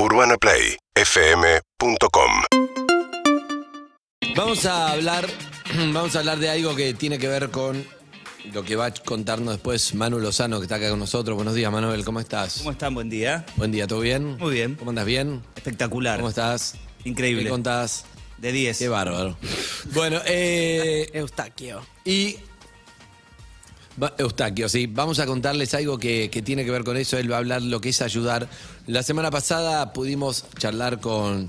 UrbanaPlayFM.com Vamos a hablar, vamos a hablar de algo que tiene que ver con lo que va a contarnos después Manu Lozano, que está acá con nosotros. Buenos días, Manuel, ¿cómo estás? ¿Cómo están? Buen día. Buen día, ¿todo bien? Muy bien. ¿Cómo andas bien? Espectacular. ¿Cómo estás? Increíble. ¿Qué contás? De 10. Qué bárbaro. Bueno, eh, Eustaquio. y... va- Eustaquio, sí, vamos a contarles algo que, que tiene que ver con eso. Él va a hablar lo que es ayudar. La semana pasada pudimos charlar con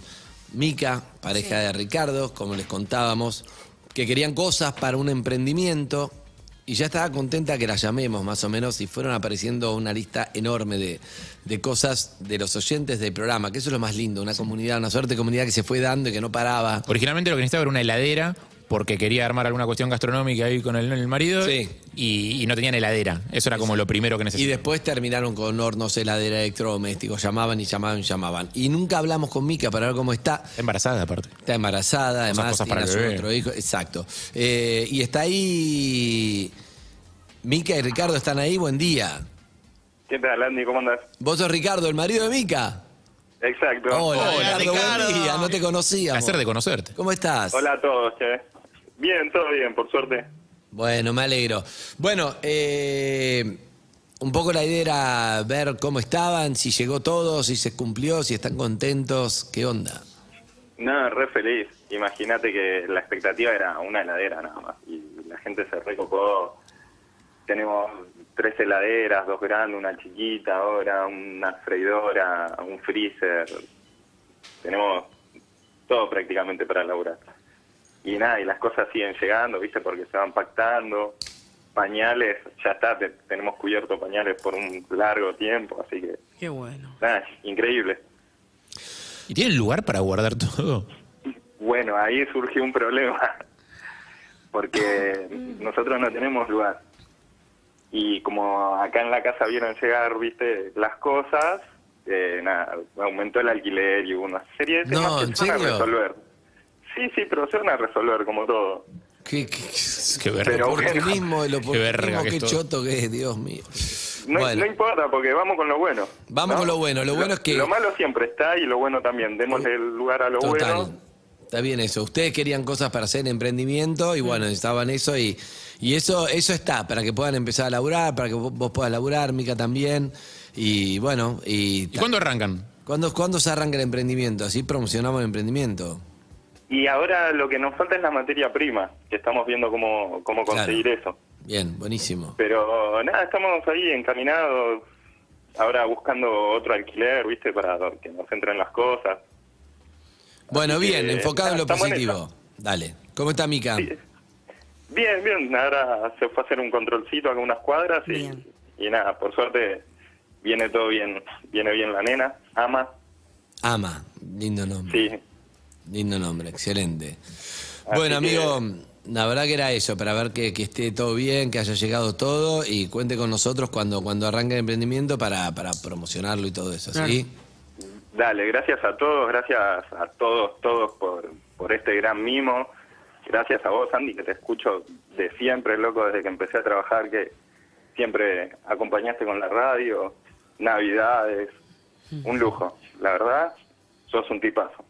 Mica, pareja de Ricardo, como les contábamos, que querían cosas para un emprendimiento y ya estaba contenta que la llamemos más o menos y fueron apareciendo una lista enorme de, de cosas de los oyentes del programa, que eso es lo más lindo, una comunidad, una suerte de comunidad que se fue dando y que no paraba. Originalmente lo que necesitaba era una heladera porque quería armar alguna cuestión gastronómica ahí con el, el marido Sí. y, y no tenían heladera. Eso era como lo primero que Y necesitaba. después terminaron con hornos, heladera, electrodomésticos. Llamaban y llamaban y llamaban. Y nunca hablamos con Mica para ver cómo está. Está embarazada aparte. Está embarazada, además cosas tiene para el su bebé. otro hijo. Exacto. Eh, y está ahí. Mica y Ricardo están ahí. Buen día. ¿Qué tal, Andy? ¿Cómo andas? ¿Vos sos Ricardo, el marido de Mica? Exacto. Hola, Hola, Ricardo, Ricardo. buen día. No te conocíamos. Placer de conocerte. ¿Cómo estás? Hola a todos, che. Bien, todo bien, por suerte. Bueno, me alegro. Bueno, eh, un poco la idea era ver cómo estaban, si llegó todo, si se cumplió, si están contentos, ¿qué onda? No, re feliz. Imagínate que la expectativa era una heladera nada más. Y la gente se recopó. Tenemos tres heladeras, dos grandes, una chiquita ahora, una freidora, un freezer. Tenemos todo prácticamente para laburar. Y nada, y las cosas siguen llegando, ¿viste? Porque se van pactando. Pañales, ya está, te- tenemos cubierto pañales por un largo tiempo, así que Qué bueno. nada, increíble. ¿Y tienen lugar para guardar todo? Bueno, ahí surgió un problema, porque nosotros no tenemos lugar. Y como acá en la casa vieron llegar, viste, las cosas, eh, nada, aumentó el alquiler y hubo una serie de No, temas ¿en que se van a resolver. Sí, sí, pero se van a resolver como todo. ¿Qué, qué, Qué verga. Pero- oportunismo, el Qué verga oportunismo, que qué todo. choto que es, Dios mío. No, Bueno. no importa, porque vamos con lo bueno. Vamos con lo bueno. Lo bueno es que- Lo malo siempre está y lo bueno también. Démosle el lugar a lo Total. bueno. Está bien eso. Ustedes querían cosas para hacer emprendimiento y bueno, necesitaban eso y, y eso, eso está, para que puedan empezar a laburar, para que vos, vos puedas laburar, Mica también. Y bueno, y, ¿Y cuándo arrancan? ¿Cuándo, cuándo se arranca el emprendimiento? Así promocionamos el emprendimiento. Y ahora lo que nos falta es la materia prima, que estamos viendo cómo, cómo conseguir eso. Bien, buenísimo. Pero nada, estamos ahí encaminados, ahora buscando otro alquiler, ¿viste? Para que nos entren las cosas. Bueno, Así bien, que, enfocado en lo en positivo. Dale. ¿Cómo está Mica? Sí. Bien, bien, ahora se fue a hacer un controlcito acá unas cuadras y, y nada, por suerte viene todo bien, viene bien la nena, ama, Ama. Lindo nombre. sí. Lindo nombre, excelente. Bueno, que- amigo, la verdad que era eso, para ver que, que esté todo bien, que haya llegado todo y cuente con nosotros cuando, cuando arranque el emprendimiento para, para promocionarlo y todo eso, ¿sí? Dale, gracias a todos, gracias a todos, todos por, por este gran mimo. Gracias a vos, Andy, que te escucho de siempre, loco, desde que empecé a trabajar, que siempre acompañaste con la radio, Navidades, un lujo. La verdad, sos un tipazo.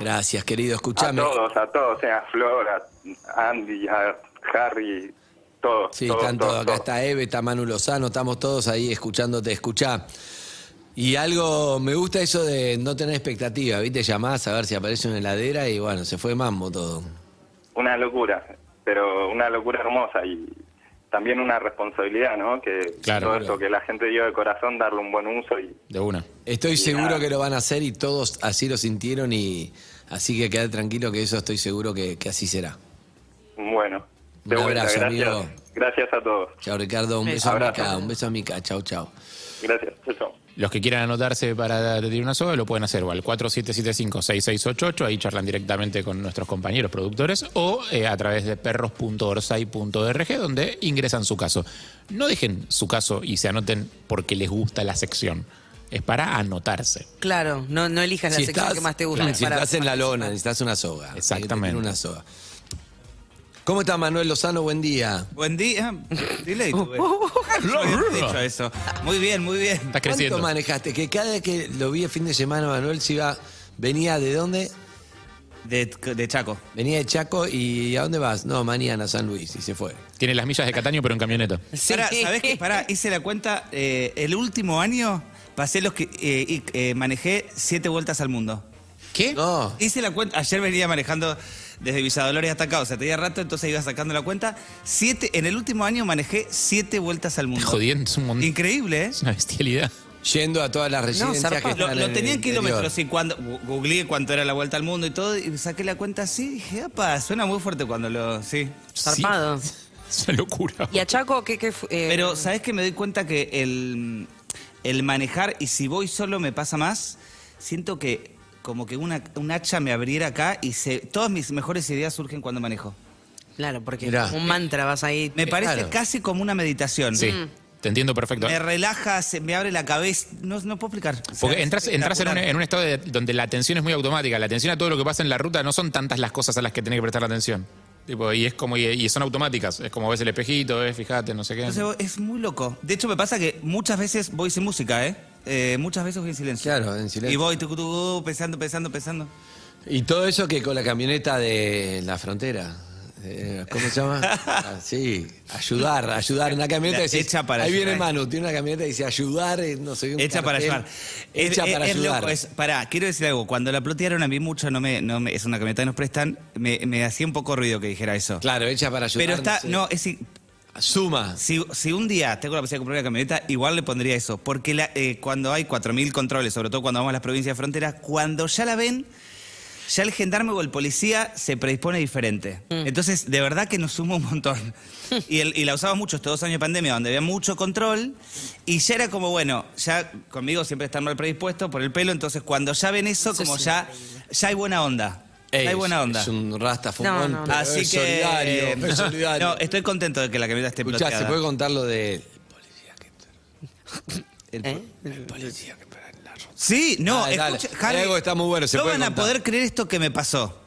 Gracias, querido. A Escuchame. todos, a todos, a Flor, a Andy, a Harry, todos. Sí, todos, están todos. todos, Acá todos. está Eve, está Manu Lozano, estamos todos ahí escuchándote. Escuchá. Y algo, me gusta eso de no tener expectativa, ¿viste? Llamás a ver si aparece una heladera y bueno, se fue mambo todo. Una locura, pero una locura hermosa y también una responsabilidad, ¿no? Que Claro, todo claro. esto que la gente dio de corazón, darle un buen uso y De una. Estoy Y seguro nada. que lo van a hacer y todos así lo sintieron y así que quedad tranquilo que eso estoy seguro que, que así será. bueno. De Un vuelta, abrazo, gracias. amigo. Gracias a todos. Chao Ricardo, un Beso. beso a Abrazo. Mica, un beso a Mica, chau, chau. Gracias. Chao, chao. Los que quieran anotarse para tirar una soga lo pueden hacer o al 4775-6688, ahí charlan directamente con nuestros compañeros productores, o eh, a través de perros.orsay.org, donde ingresan su caso. No dejen su caso y se anoten porque les gusta la sección. Es para anotarse. Claro, no, no elijas la sección que más te gusta. si para estás en la lona, necesitas una soga. Exactamente. Una soga. ¿Cómo está Manuel Lozano? Buen día. Buen día. Había dicho eso. Muy bien, muy bien. Estás ¿Cuánto creciendo. manejaste? Que cada vez que lo vi el fin de semana, Manuel se iba, venía de dónde? De, de Chaco. Venía de Chaco y ¿a dónde vas? No, mañana a San Luis y se fue. Tiene las millas de Cataño, pero en camioneta. Pará, ¿sabés qué? Pará, hice la cuenta. eh, el último año pasé los que. eh, eh, manejé siete vueltas al mundo. ¿Qué? No. Hice la cuenta. Ayer venía manejando desde Villa Dolores hasta acá. O sea, tenía rato, entonces iba sacando la cuenta. Siete, en el último año manejé siete vueltas al mundo. Jodiendo, es un montón. Increíble, ¿eh? Es una bestialidad. Yendo a todas las residencias que zarpado. están Lo, en lo el tenía en interior. kilómetros y cuando gu- googleé cuánto era la vuelta al mundo y todo, y saqué la cuenta así, y dije, apa, suena muy fuerte cuando lo. Sí. Zarpado. Sí. Es una locura. ¿Y a Chaco qué, qué fu- eh, Pero, ¿sabes que me doy cuenta que el, el manejar, y si voy solo me pasa más? Siento que como que una, un hacha me abriera acá y se, todas mis mejores ideas surgen cuando manejo. Claro, porque Mirá. un mantra vas ahí. Me parece claro. casi como una meditación. Sí, te entiendo perfecto. Me relaja, se me abre la cabeza. No, no puedo explicar. O sea, Porque entras, entras en, un, espectacular. en un estado de- donde la atención es muy automática. La atención a todo lo que pasa en la ruta no son tantas las cosas a las que tenés que prestar atención. Tipo, y es como y, y son automáticas. Es como ves el espejito, ves, fíjate, no sé qué. Entonces es muy loco. De hecho, me pasa que muchas veces voy sin música, ¿eh? Eh, muchas veces voy en silencio. Claro, en silencio. Y voy tucu, tucu, pensando, pensando, pensando. Y todo eso que con la camioneta de la frontera. Eh, ¿Cómo se llama? Ah, sí, ayudar, ayudar. Una camioneta dice, hecha para Ahí viene. Manu, tiene una camioneta que dice ayudar, eh, no sé, un Hecha para cartel. ayudar. Hecha Es- para es ayudar. loco, es- pará, quiero decir algo. Cuando la plotearon a mí mucho, no me, no me- es una camioneta que nos prestan, me, me hacía un poco ruido que dijera eso. Claro, hecha para ayudar. Pero está, sé. no, es Suma. si, si un día tengo la posibilidad de comprar una camioneta, igual le pondría eso. Porque la- eh, cuando hay 4.000 controles, sobre todo cuando vamos a las provincias de frontera, cuando ya la ven, ya el gendarme o el policía se predispone diferente. Entonces, de verdad que nos suma un montón. Y, el- y la usaba mucho estos dos años de pandemia, donde había mucho control, y ya era como, bueno, ya conmigo siempre están mal predispuestos por el pelo, entonces cuando ya ven eso, Eso como es ya, ya hay buena onda. Ey, hay buena onda. Es un rasta fumón, No, no, no. pero Así es que. solidario, es solidario. No, estoy contento de que la camioneta esté Escuchá, ploteada. ¿se puede contar lo de El- ¿Eh? policía que para en la ruta? Sí, no, Dale, dale. escucha, Harry, Hay algo que está muy bueno, se no puede van a contar. poder creer esto que me pasó.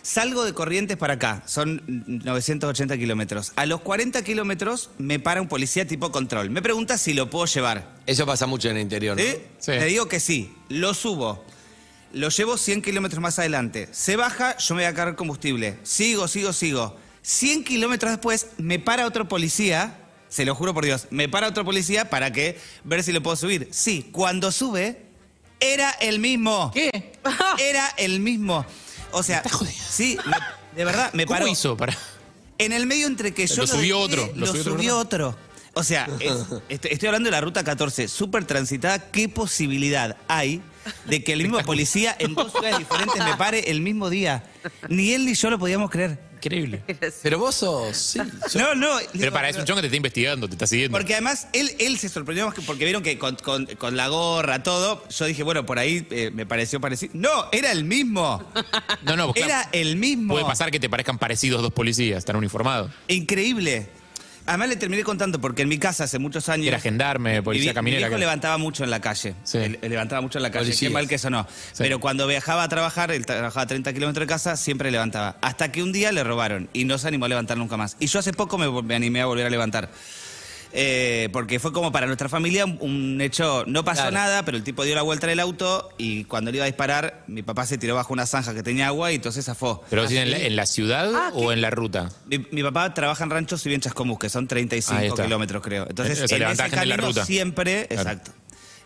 Salgo de Corrientes para acá, son 980 kilómetros. A los 40 kilómetros me para un policía tipo control. Me pregunta si lo puedo llevar. Eso pasa mucho en el interior, ¿no? ¿Sí? Sí. Le digo que sí. Lo subo. Lo llevo 100 kilómetros más adelante. Se baja, yo me voy a cargar combustible. Sigo, sigo, sigo. 100 kilómetros después me para otro policía. Se lo juro por Dios. Me para otro policía para que ver si lo puedo subir. Sí, cuando sube, era el mismo. ¿Qué? Era el mismo. O sea, sí, me- de verdad, me ¿Cómo paró. hizo? Para... En el medio entre que yo Lo subió dejé, otro, lo Lo, subió otro, subió ¿verdad? otro. O sea, es- estoy, estoy hablando de la ruta 14, súper transitada. ¿Qué posibilidad hay de que el mismo policía en dos ciudades diferentes me pare el mismo día? Ni él ni yo lo podíamos creer. Increíble. Pero vos sos, sí. sos- No, no. Pero para, es un chongo que te está investigando, te está siguiendo. Porque además él, él se sorprendió más que porque vieron que con, con- con la gorra, todo. Yo dije, bueno, por ahí eh, me pareció parecido. No, era el mismo. No, no, claro, Era el mismo. Puede pasar que te parezcan parecidos dos policías, están uniformados. Increíble. Además le terminé contando porque en mi casa hace muchos años. Era gendarme, policía mi, caminera. Mi viejo que- levantaba mucho en la calle. Sí. Él- él levantaba mucho en la calle. Policías. Qué mal que eso no. Pero cuando viajaba a trabajar, él trabajaba a 30 kilómetros de casa, siempre levantaba. Hasta que un día le robaron y no se animó a levantar nunca más. Y yo hace poco me, me animé a volver a levantar. Eh, porque fue como para nuestra familia un, hecho, no pasó Claro. nada, pero el tipo dio la vuelta en el auto y cuando le iba a disparar, mi papá se tiró bajo una zanja que tenía agua y entonces zafó. ¿Pero sí en, la, en la ciudad Ah, o ¿qué? en la ruta? Mi, mi papá trabaja en ranchos y bien Chascomús, que son Ahí 35 está. kilómetros, creo. Entonces, Eh, se en levanta ese gente en la camino ruta. siempre, Claro. exacto.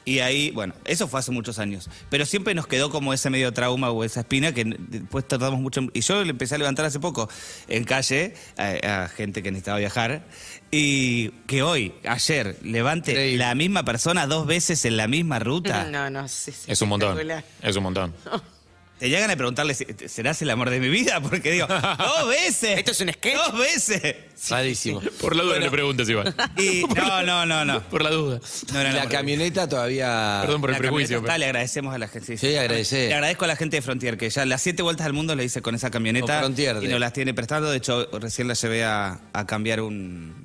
Y ahí, bueno, eso fue hace muchos años. Pero siempre nos quedó como ese medio trauma o esa espina que después tratamos mucho. Y yo le empecé a levantar hace poco en calle a, a gente que necesitaba viajar. Y que hoy, ayer, levante Increíble. la misma persona dos veces en la misma ruta. No, no, sí, sí, Es un montón. Es un montón. Te llegan a preguntarle, ¿serás el amor de mi vida? Porque digo, dos veces. ¿Esto es un sketch? Dos veces. Rarísimo. Por la duda Bueno. le preguntes igual. Y no, no, no, no. Por la duda. No era el la amor de mi vida. camioneta todavía. Perdón por el La prejuicio. camioneta está, le agradecemos a la gente. Sí, agradecer. Le agradezco a la gente de Frontier, que ya las siete vueltas al mundo le hice con esa camioneta. Con Frontier, y de- nos las tiene prestando. De hecho, recién la llevé a, a cambiar un,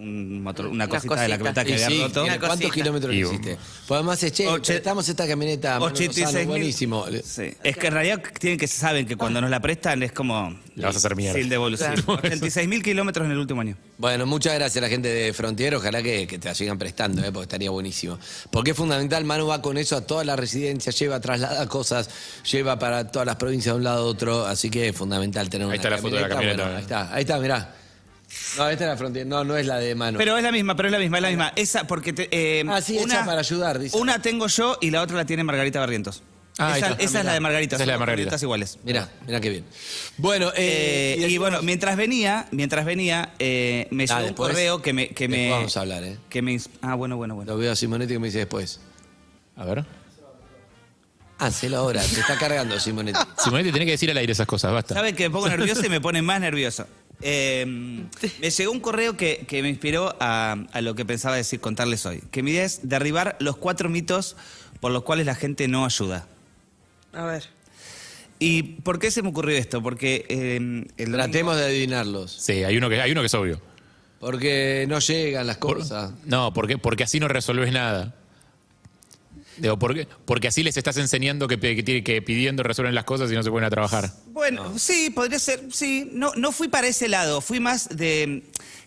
un motor- una cosita de la camioneta que Y había sí, roto. Una ¿Cuántos cosita. kilómetros Y- hiciste? Pues además che, Oche- prestamos esta camioneta. Manu 86 Lozano, mil. buenísimo. Sí. Es que en realidad tienen que saben que cuando nos la prestan es como La vas a hacer mierda. sin devolución. Claro. 86 mil kilómetros en el último año. Bueno, muchas gracias a la gente de Frontier. Ojalá que, que te la sigan prestando, ¿eh? porque estaría buenísimo. Porque es fundamental, Manu va con eso a todas las residencias, lleva, traslada cosas, lleva para todas las provincias de un lado a otro. Así que es fundamental tener una Ahí está la foto de la camioneta. Bueno, ahí está, ahí está, mirá. No, esta es la Frontier, no, no es la de Manu. Pero es la misma, pero es la misma, es la misma. Esa, porque te, eh, Ah, sí, hecha para ayudar, dice. Una tengo yo y la otra la tiene Margarita Barrientos. Ah, esa esa es la de Margarita. Esa es la de son Margarita. camionetas iguales. Mirá, mirá qué bien. Bueno, Eh, eh, y bueno, mientras venía, mientras venía, eh, me llegó un correo que me, que me, vamos a hablar, ¿eh? que me, ah, bueno, bueno, bueno. Lo veo a Simonetti que me dice después. A ver. Hacelo ahora, te está cargando Simonetti. Simonetti tiene que decir al aire esas cosas, basta. ¿Sabe que me pongo nervioso y me pone más nervioso? Eh, me llegó un correo que, que me inspiró a, a lo que pensaba decir, contarles hoy. Que mi idea es derribar los cuatro mitos por los cuales la gente no ayuda. A ver. ¿Y por qué se me ocurrió esto? Porque eh, el Tratemos de adivinarlos. Sí, hay uno que, hay uno que es obvio. Porque no llegan las Por- cosas. no, porque, porque así no resolves nada. Digo, porque, porque así les estás enseñando que, que, tiene- que pidiendo resuelven las cosas y no se pueden a trabajar. Bueno, sí, podría ser, sí. No, no fui para ese lado, fui más de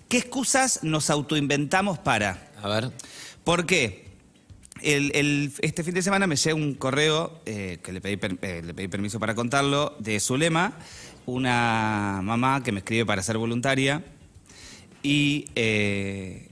qué excusas nos autoinventamos para. A ver. ¿Por qué? El- el- este fin de semana me llega un correo eh, que le pedí, per- eh, le pedí permiso para contarlo, de Zulema, una mamá que me escribe para ser voluntaria y eh,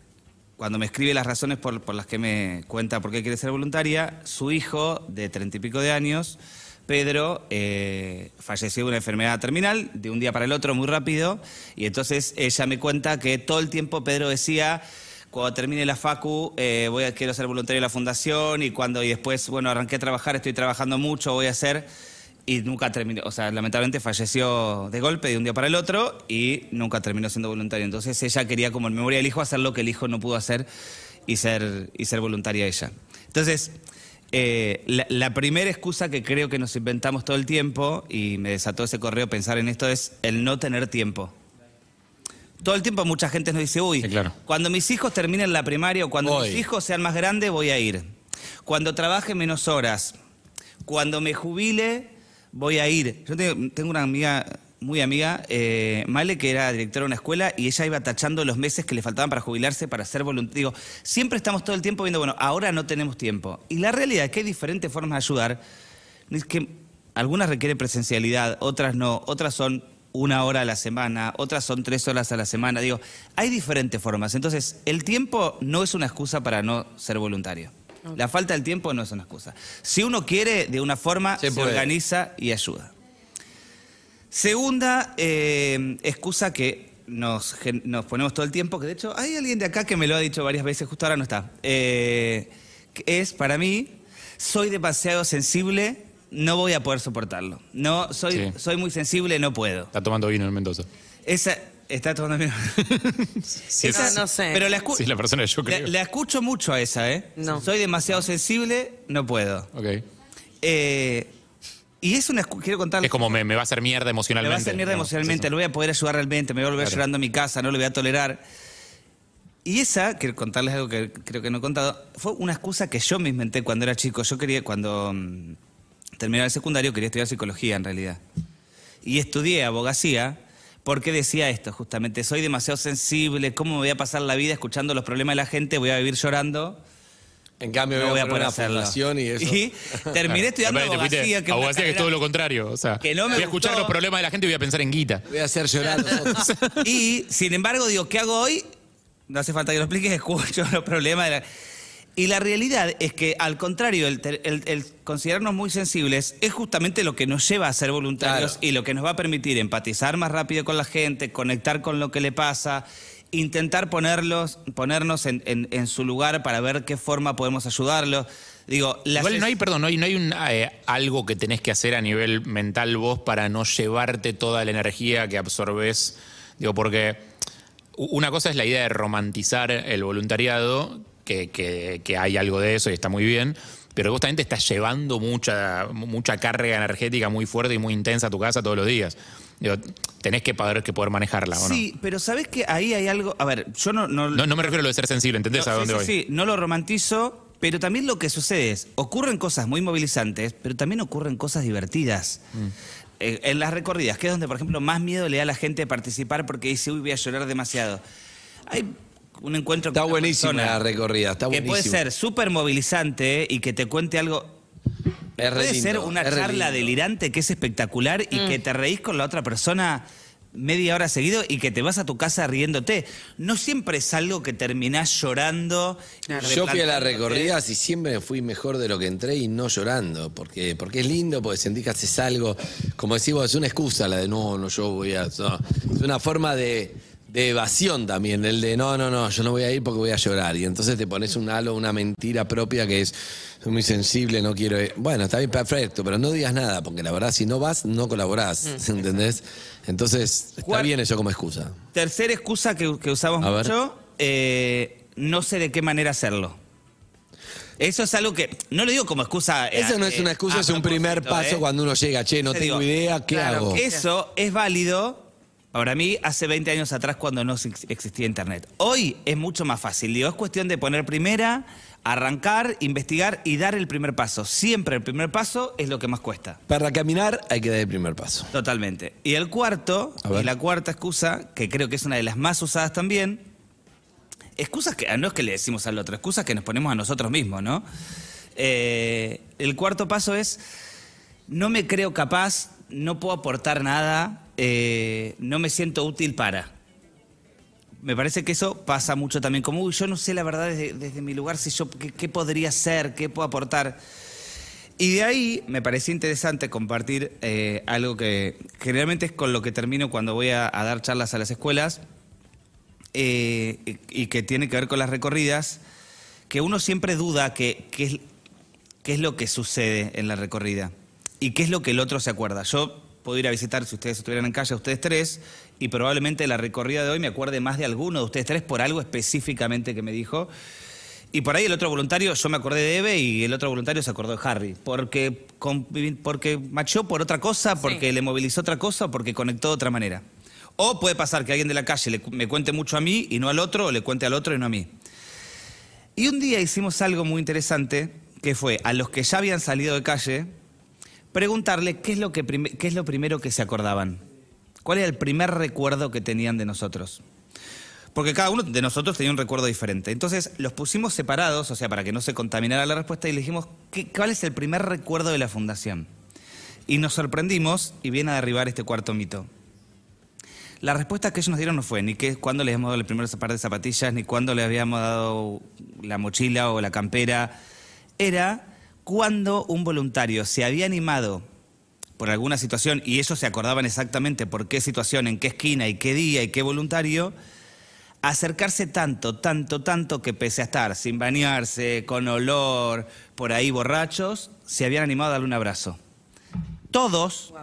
cuando me escribe las razones por, las que me cuenta por qué quiere ser voluntaria, su hijo de treinta y pico de años, Pedro, eh, falleció de una enfermedad terminal de un día para el otro muy rápido y entonces ella me cuenta que todo el tiempo Pedro decía cuando termine la facu eh, voy a quiero ser voluntario de la fundación y cuando y después bueno arranqué a trabajar estoy trabajando mucho voy a hacer y nunca terminó, o sea, lamentablemente falleció de golpe de un día para el otro y nunca terminó siendo voluntario. Entonces ella quería, como en memoria del hijo, hacer lo que el hijo no pudo hacer y ser, y ser voluntaria ella. Entonces, eh, la, la primera excusa que creo que nos inventamos todo el tiempo, y me desató ese correo pensar en esto, es el no tener tiempo. Todo el tiempo mucha gente nos dice, uy, Sí, claro. cuando mis hijos terminen la primaria o cuando Voy. mis hijos sean más grandes voy a ir. Cuando trabaje menos horas. Cuando me jubile voy a ir. Yo tengo, una amiga, muy amiga, eh, Male, que era directora de una escuela y ella iba tachando los meses que le faltaban para jubilarse, para ser voluntario. Digo, siempre estamos todo el tiempo viendo, bueno, ahora no tenemos tiempo. Y la realidad es que hay diferentes formas de ayudar. Es que algunas requieren presencialidad, otras no, otras son una hora a la semana, otras son tres horas a la semana. Digo, hay diferentes formas. Entonces, el tiempo no es una excusa para no ser voluntario. La falta del tiempo no es una excusa. Si uno quiere, de una forma, Se organiza y ayuda. Segunda eh, excusa que nos, ponemos todo el tiempo, que de hecho hay alguien de acá que me lo ha dicho varias veces, justo ahora no está, eh, es para mí, soy demasiado sensible, no voy a poder soportarlo. No, soy, Sí. soy muy sensible, no puedo. Está tomando vino en Mendoza. Esa, está tomando vino. Sí, Esa- No, no sé. Pero la, escu- Sí, es la persona que yo creo. la escucho mucho a esa, ¿eh? No. Soy demasiado sensible, no puedo. Ok. Eh, y es una quiero contarles. Es como me, me va a hacer mierda Me emocionalmente. va a hacer mierda ¿no? emocionalmente, Es no voy a poder ayudar realmente, me voy a volver Claro. llorando a mi casa, no lo voy a tolerar. Y esa, quiero contarles algo que creo que no he contado, fue una excusa que yo me inventé cuando era chico. Yo quería, cuando mm, terminaba el secundario, quería estudiar psicología en realidad. Y estudié abogacía porque decía esto, justamente, soy demasiado sensible, ¿cómo me voy a pasar la vida escuchando los problemas de la gente? Voy a vivir llorando. En cambio, No voy voy a poner una hacerlo. fundación y eso. Y terminé estudiando abogacía. Que abogacía que es todo lo contrario. O sea, que no me voy a escuchar gustó. los problemas de la gente y voy a pensar en guita. Voy a hacer llorar. Y, sin embargo, digo, ¿qué hago hoy? No hace falta que lo expliques, escucho los problemas de la... Y la realidad es que, al contrario, el, el- el considerarnos muy sensibles es justamente lo que nos lleva a ser voluntarios Claro. y lo que nos va a permitir empatizar más rápido con la gente, conectar con lo que le pasa, intentar ponerlos, ponernos en, en- en su lugar para ver qué forma podemos ayudarlos. Digo, las Igual no hay, perdón, no hay, no hay un, eh, algo que tenés que hacer a nivel mental vos para no llevarte toda la energía que absorbes. Digo, porque una cosa es la idea de romantizar el voluntariado, que, que- que hay algo de eso y está muy bien, pero vos también te estás llevando mucha, mucha carga energética muy fuerte y muy intensa a tu casa todos los días. Digo, tenés que poder, que poder manejarla, ¿o no? Sí, pero ¿sabés que ahí hay algo? A ver, yo no... no, No, no me refiero a lo de ser sensible, ¿entendés no, a dónde sí, voy? sí, no lo romantizo, pero también lo que sucede es, ocurren cosas muy movilizantes, pero también ocurren cosas divertidas. Mm. Eh, en las recorridas, que es donde, por ejemplo, más miedo le da a la gente participar porque dice, uy, voy a llorar demasiado. Hay un encuentro Está con una buenísima persona la recorrida, está que buenísima. puede ser súper movilizante y que te cuente algo Es Puede lindo, ser una charla lindo. delirante que es espectacular y que te reís con la otra persona media hora seguido y que te vas a tu casa riéndote. No siempre es algo que terminás llorando. Yo fui a las replanteándote. recorridas y siempre fui mejor de lo que entré y no llorando, porque, porque es lindo, porque sentís que haces algo, como decimos, es una excusa la de no, no, yo voy a... no. Es una forma de, de evasión también, el de no, no, no, yo no voy a ir porque voy a llorar. Y entonces te pones un halo, una mentira propia que es soy muy sensible, no quiero ir. Bueno, está bien, perfecto, pero no digas nada, porque la verdad, si no vas, no colaborás, ¿entendés? Entonces, está ¿Cuál- bien eso como excusa. Tercera excusa que, que usamos A mucho, eh, no sé de qué manera hacerlo. Eso es algo que, no lo digo como excusa. eh, Eso no es eh, una excusa, a es un primer paso ¿eh? cuando uno llega, che, no Te tengo digo, idea, ¿qué claro, hago? Eso es válido para mí hace 20 años atrás cuando no ex- existía Internet. Hoy es mucho más fácil. Digo, es cuestión de poner primera, arrancar, investigar y dar el primer paso. Siempre el primer paso es lo que más cuesta. Para caminar hay que dar el primer paso. Totalmente. Y el cuarto, y la cuarta excusa, que creo que es una de las más usadas también, excusas que no es que le decimos al otro, excusas que nos ponemos a nosotros mismos, ¿no? Eh, el cuarto paso es, no me creo capaz, no puedo aportar nada, eh, no me siento útil para. Me parece que eso pasa mucho también, como, uy, yo no sé la verdad desde, mi lugar si yo, qué, podría ser, qué puedo aportar. Y de ahí me pareció interesante compartir eh, algo que generalmente es con lo que termino cuando voy a, dar charlas a las escuelas eh, y, que tiene que ver con las recorridas, que uno siempre duda que, es, qué es lo que sucede en la recorrida y qué es lo que el otro se acuerda. Yo puedo ir a visitar, si ustedes estuvieran en calle, ustedes tres, y probablemente la recorrida de hoy me acuerde más de alguno de ustedes tres por algo específicamente que me dijo. Y por ahí el otro voluntario, yo me acordé de Eve y el otro voluntario se acordó de Harry. Porque, porque machó por otra cosa, porque le movilizó otra cosa, porque conectó de otra manera. O puede pasar que alguien de la calle le me cuente mucho a mí y no al otro, o le cuente al otro y no a mí. Y un día hicimos algo muy interesante, que fue a los que ya habían salido de calle, preguntarle qué es lo, que qué es lo primero que se acordaban. ¿Cuál era el primer recuerdo que tenían de nosotros? Porque cada uno de nosotros tenía un recuerdo diferente. Entonces los pusimos separados, o sea, para que no se contaminara la respuesta, y le dijimos, ¿qué- ¿cuál es el primer recuerdo de la fundación? Y nos sorprendimos y viene a derribar este cuarto mito. La respuesta que ellos nos dieron no fue ni que cuándo les habíamos dado el primer par de zapatillas, ni cuándo les habíamos dado la mochila o la campera. Era cuando un voluntario se había animado por alguna situación y ellos se acordaban exactamente por qué situación, en qué esquina y qué día y qué voluntario, acercarse tanto, tanto, tanto que pese a estar sin bañarse, con olor, por ahí borrachos, se habían animado a darle un abrazo. Todos,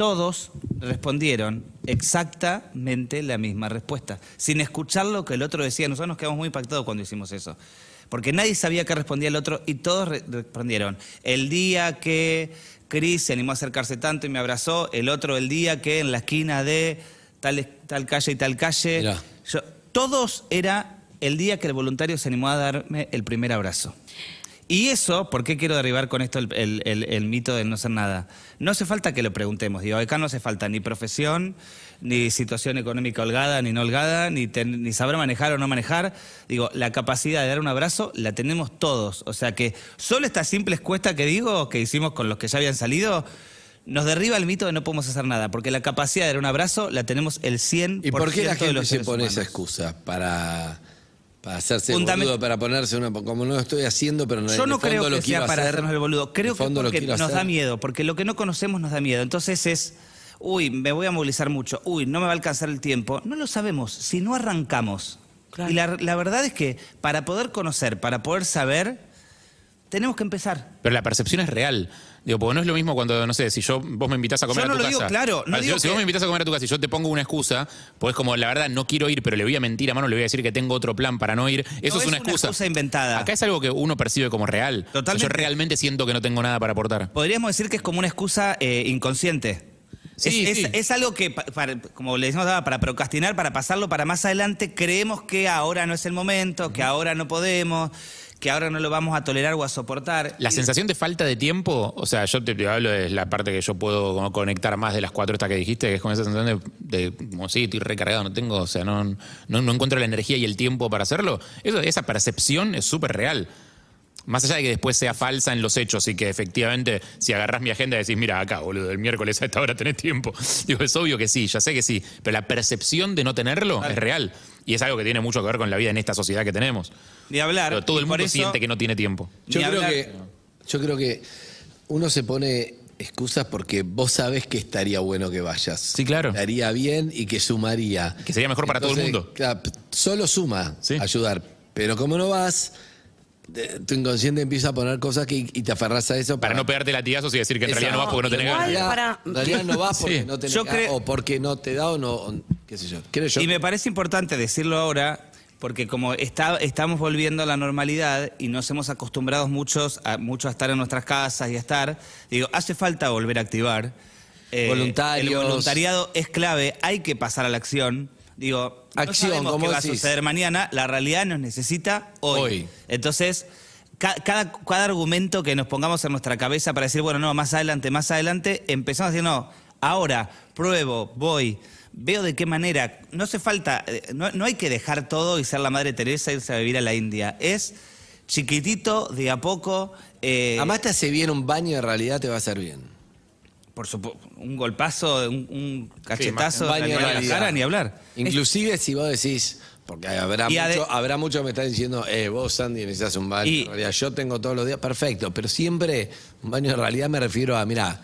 todos respondieron exactamente la misma respuesta, sin escuchar lo que el otro decía. Nosotros nos quedamos muy impactados cuando hicimos eso, porque nadie sabía qué respondía el otro y todos re- respondieron. El día que Cris se animó a acercarse tanto y me abrazó, el otro el día que en la esquina de tal, tal calle y tal calle. Yo- todos era el día que el voluntario se animó a darme el primer abrazo. Y eso, ¿por qué quiero derribar con esto el, el- el- el mito del no ser nada? No hace falta que lo preguntemos. Digo, acá no hace falta ni profesión, ni situación económica holgada, ni no holgada, ni, ten- ni saber manejar o no manejar. Digo, la capacidad de dar un abrazo la tenemos todos. O sea que solo esta simple encuesta que digo, que hicimos con los que ya habían salido, nos derriba el mito de no podemos hacer nada. Porque la capacidad de dar un abrazo la tenemos el 100% ¿Y por qué la de gente los se pone esa excusa? Para, para hacerse Fundament- boludo, para ponerse una... Como no lo estoy haciendo, pero en Yo el no creo que sea para hacer. hacernos el boludo. Creo que porque nos da miedo, porque lo que no conocemos nos da miedo. Entonces es, uy, me voy a movilizar mucho, uy, no me va a alcanzar el tiempo. No lo sabemos, si no arrancamos. Claro. Y la, la verdad es que para poder conocer, para poder saber, tenemos que empezar. Pero la percepción es real. Digo, porque no es lo mismo cuando, no sé, si yo vos me invitas a comer Yo no a tu lo digo casa. claro, no si, digo que- vos me invitas a comer a tu casa y yo te pongo una excusa, pues como la verdad no quiero ir, pero le voy a mentir a mano, le voy a decir que tengo otro plan para no ir. Eso No es una excusa. inventada. Acá es algo que uno percibe como real. O sea, Totalmente. yo realmente siento que no tengo nada para aportar. Podríamos decir que es como una excusa eh, inconsciente. Sí, es, sí. es- es algo que, para- como le decimos ahora, para procrastinar, para pasarlo para más adelante, creemos que ahora no es el momento, que ahora no podemos, que ahora no lo vamos a tolerar o a soportar. La Y- sensación de falta de tiempo, o sea, yo te, te hablo de la parte que yo puedo como conectar más de las cuatro estas que dijiste, que es con esa sensación de, de como sí, estoy recargado, no tengo, o sea, no, no, no encuentro la energía y el tiempo para hacerlo. Eso, esa percepción es súper real. Más allá de que después sea falsa en los hechos y que efectivamente, si agarrás mi agenda y decís, mira, acá, boludo, el miércoles a esta hora tenés tiempo. Digo, es obvio que sí, ya sé que sí, pero la percepción de no tenerlo es real. Y es algo que tiene mucho que ver con la vida en esta sociedad que tenemos. Ni hablar. Pero todo el mundo eso- siente que no tiene tiempo. Yo creo, hablar. que, yo creo que uno se pone excusas porque vos sabés que estaría bueno que vayas. Sí, claro. Estaría bien y que sumaría. Que sería mejor para todo el mundo. solo suma Sí. ayudar. Pero como no vas, de- tu inconsciente empieza a poner cosas que, y te aferras a eso. Para no pegarte latigazos y decir que en realidad no vas porque no tenés En ganas. Para- en realidad no vas porque Sí. no tenés Yo creo- o porque no te da o no, o- qué sé yo. Creo yo. Y me parece importante decirlo ahora, porque como está, estamos volviendo a la normalidad y nos hemos acostumbrado muchos a, mucho a estar en nuestras casas y a estar, digo, hace falta volver a activar. Eh, Voluntarios. El voluntariado es clave, hay que pasar a la acción. Digo, Acción, no sabemos como qué va a suceder mañana, la realidad nos necesita hoy. Hoy. Entonces, ca- cada, cada argumento que nos pongamos en nuestra cabeza para decir, bueno, no, más adelante, más adelante, empezamos a decir, no, ahora, pruebo, voy, veo de qué manera. No hace falta, eh, no, no hay que dejar todo y ser la Madre Teresa e irse a vivir a la India. Es chiquitito, de a poco. eh, Además te hace bien un baño de realidad, te va a hacer bien. Por supuesto, un golpazo, un, un cachetazo en de la, en cara, ni hablar. Inclusive si vos decís, porque habrá Y ade- mucho, habrá mucho que me están diciendo, eh, vos Sandy necesitas un baño. Y- en realidad yo tengo todos los días, perfecto, pero siempre un baño de realidad me refiero a, mira,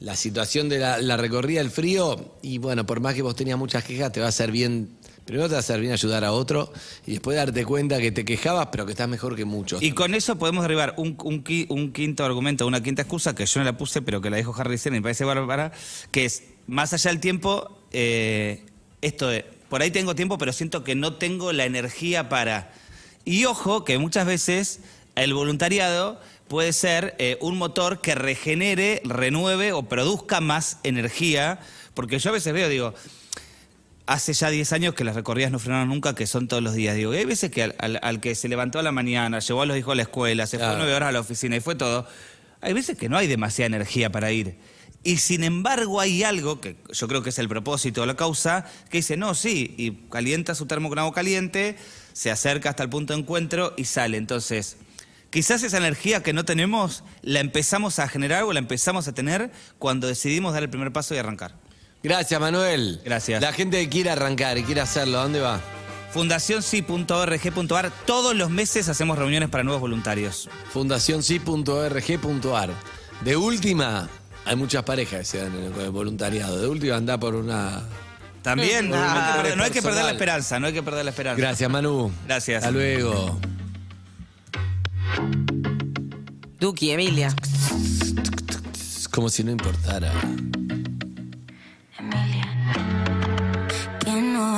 la situación de la, la recorrida del frío, y bueno, por más que vos tenías muchas quejas, te va a hacer bien, primero te va a bien ayudar a otro, y después darte cuenta que te quejabas, pero que estás mejor que muchos. Y con eso podemos derribar un, un qui- un quinto argumento, una quinta excusa que yo no la puse, pero que la dijo Harry Senna y me parece bárbara, que es, más allá del tiempo, eh, esto de, por ahí tengo tiempo, pero siento que no tengo la energía para... Y ojo, que muchas veces el voluntariado puede ser eh, un motor que regenere, renueve o produzca más energía, porque yo a veces veo, digo, hace ya 10 años que las recorridas no frenaron nunca, que son todos los días. Digo, y hay veces que al, al- al que se levantó a la mañana, llevó a los hijos a la escuela, se Claro. fue nueve horas a la oficina y fue todo, hay veces que no hay demasiada energía para ir. Y sin embargo hay algo, que yo creo que es el propósito o la causa, que dice, no, sí, y calienta su termo con agua caliente, se acerca hasta el punto de encuentro y sale. Entonces, quizás esa energía que no tenemos la empezamos a generar o la empezamos a tener cuando decidimos dar el primer paso y arrancar. Gracias, Manuel. Gracias. La gente que quiere arrancar y quiere hacerlo, ¿a dónde va? fundacionsi.org.ar. Todos los meses hacemos reuniones para nuevos voluntarios. fundacionsi.org.ar. De última, hay muchas parejas que se dan en el- voluntariado. De última anda por una... También, no, hay que Ah, perder- no hay que perder la esperanza, no hay que perder la esperanza. Gracias, Manu. Gracias. Hasta luego. Duki, Emilia. Es como si no importara.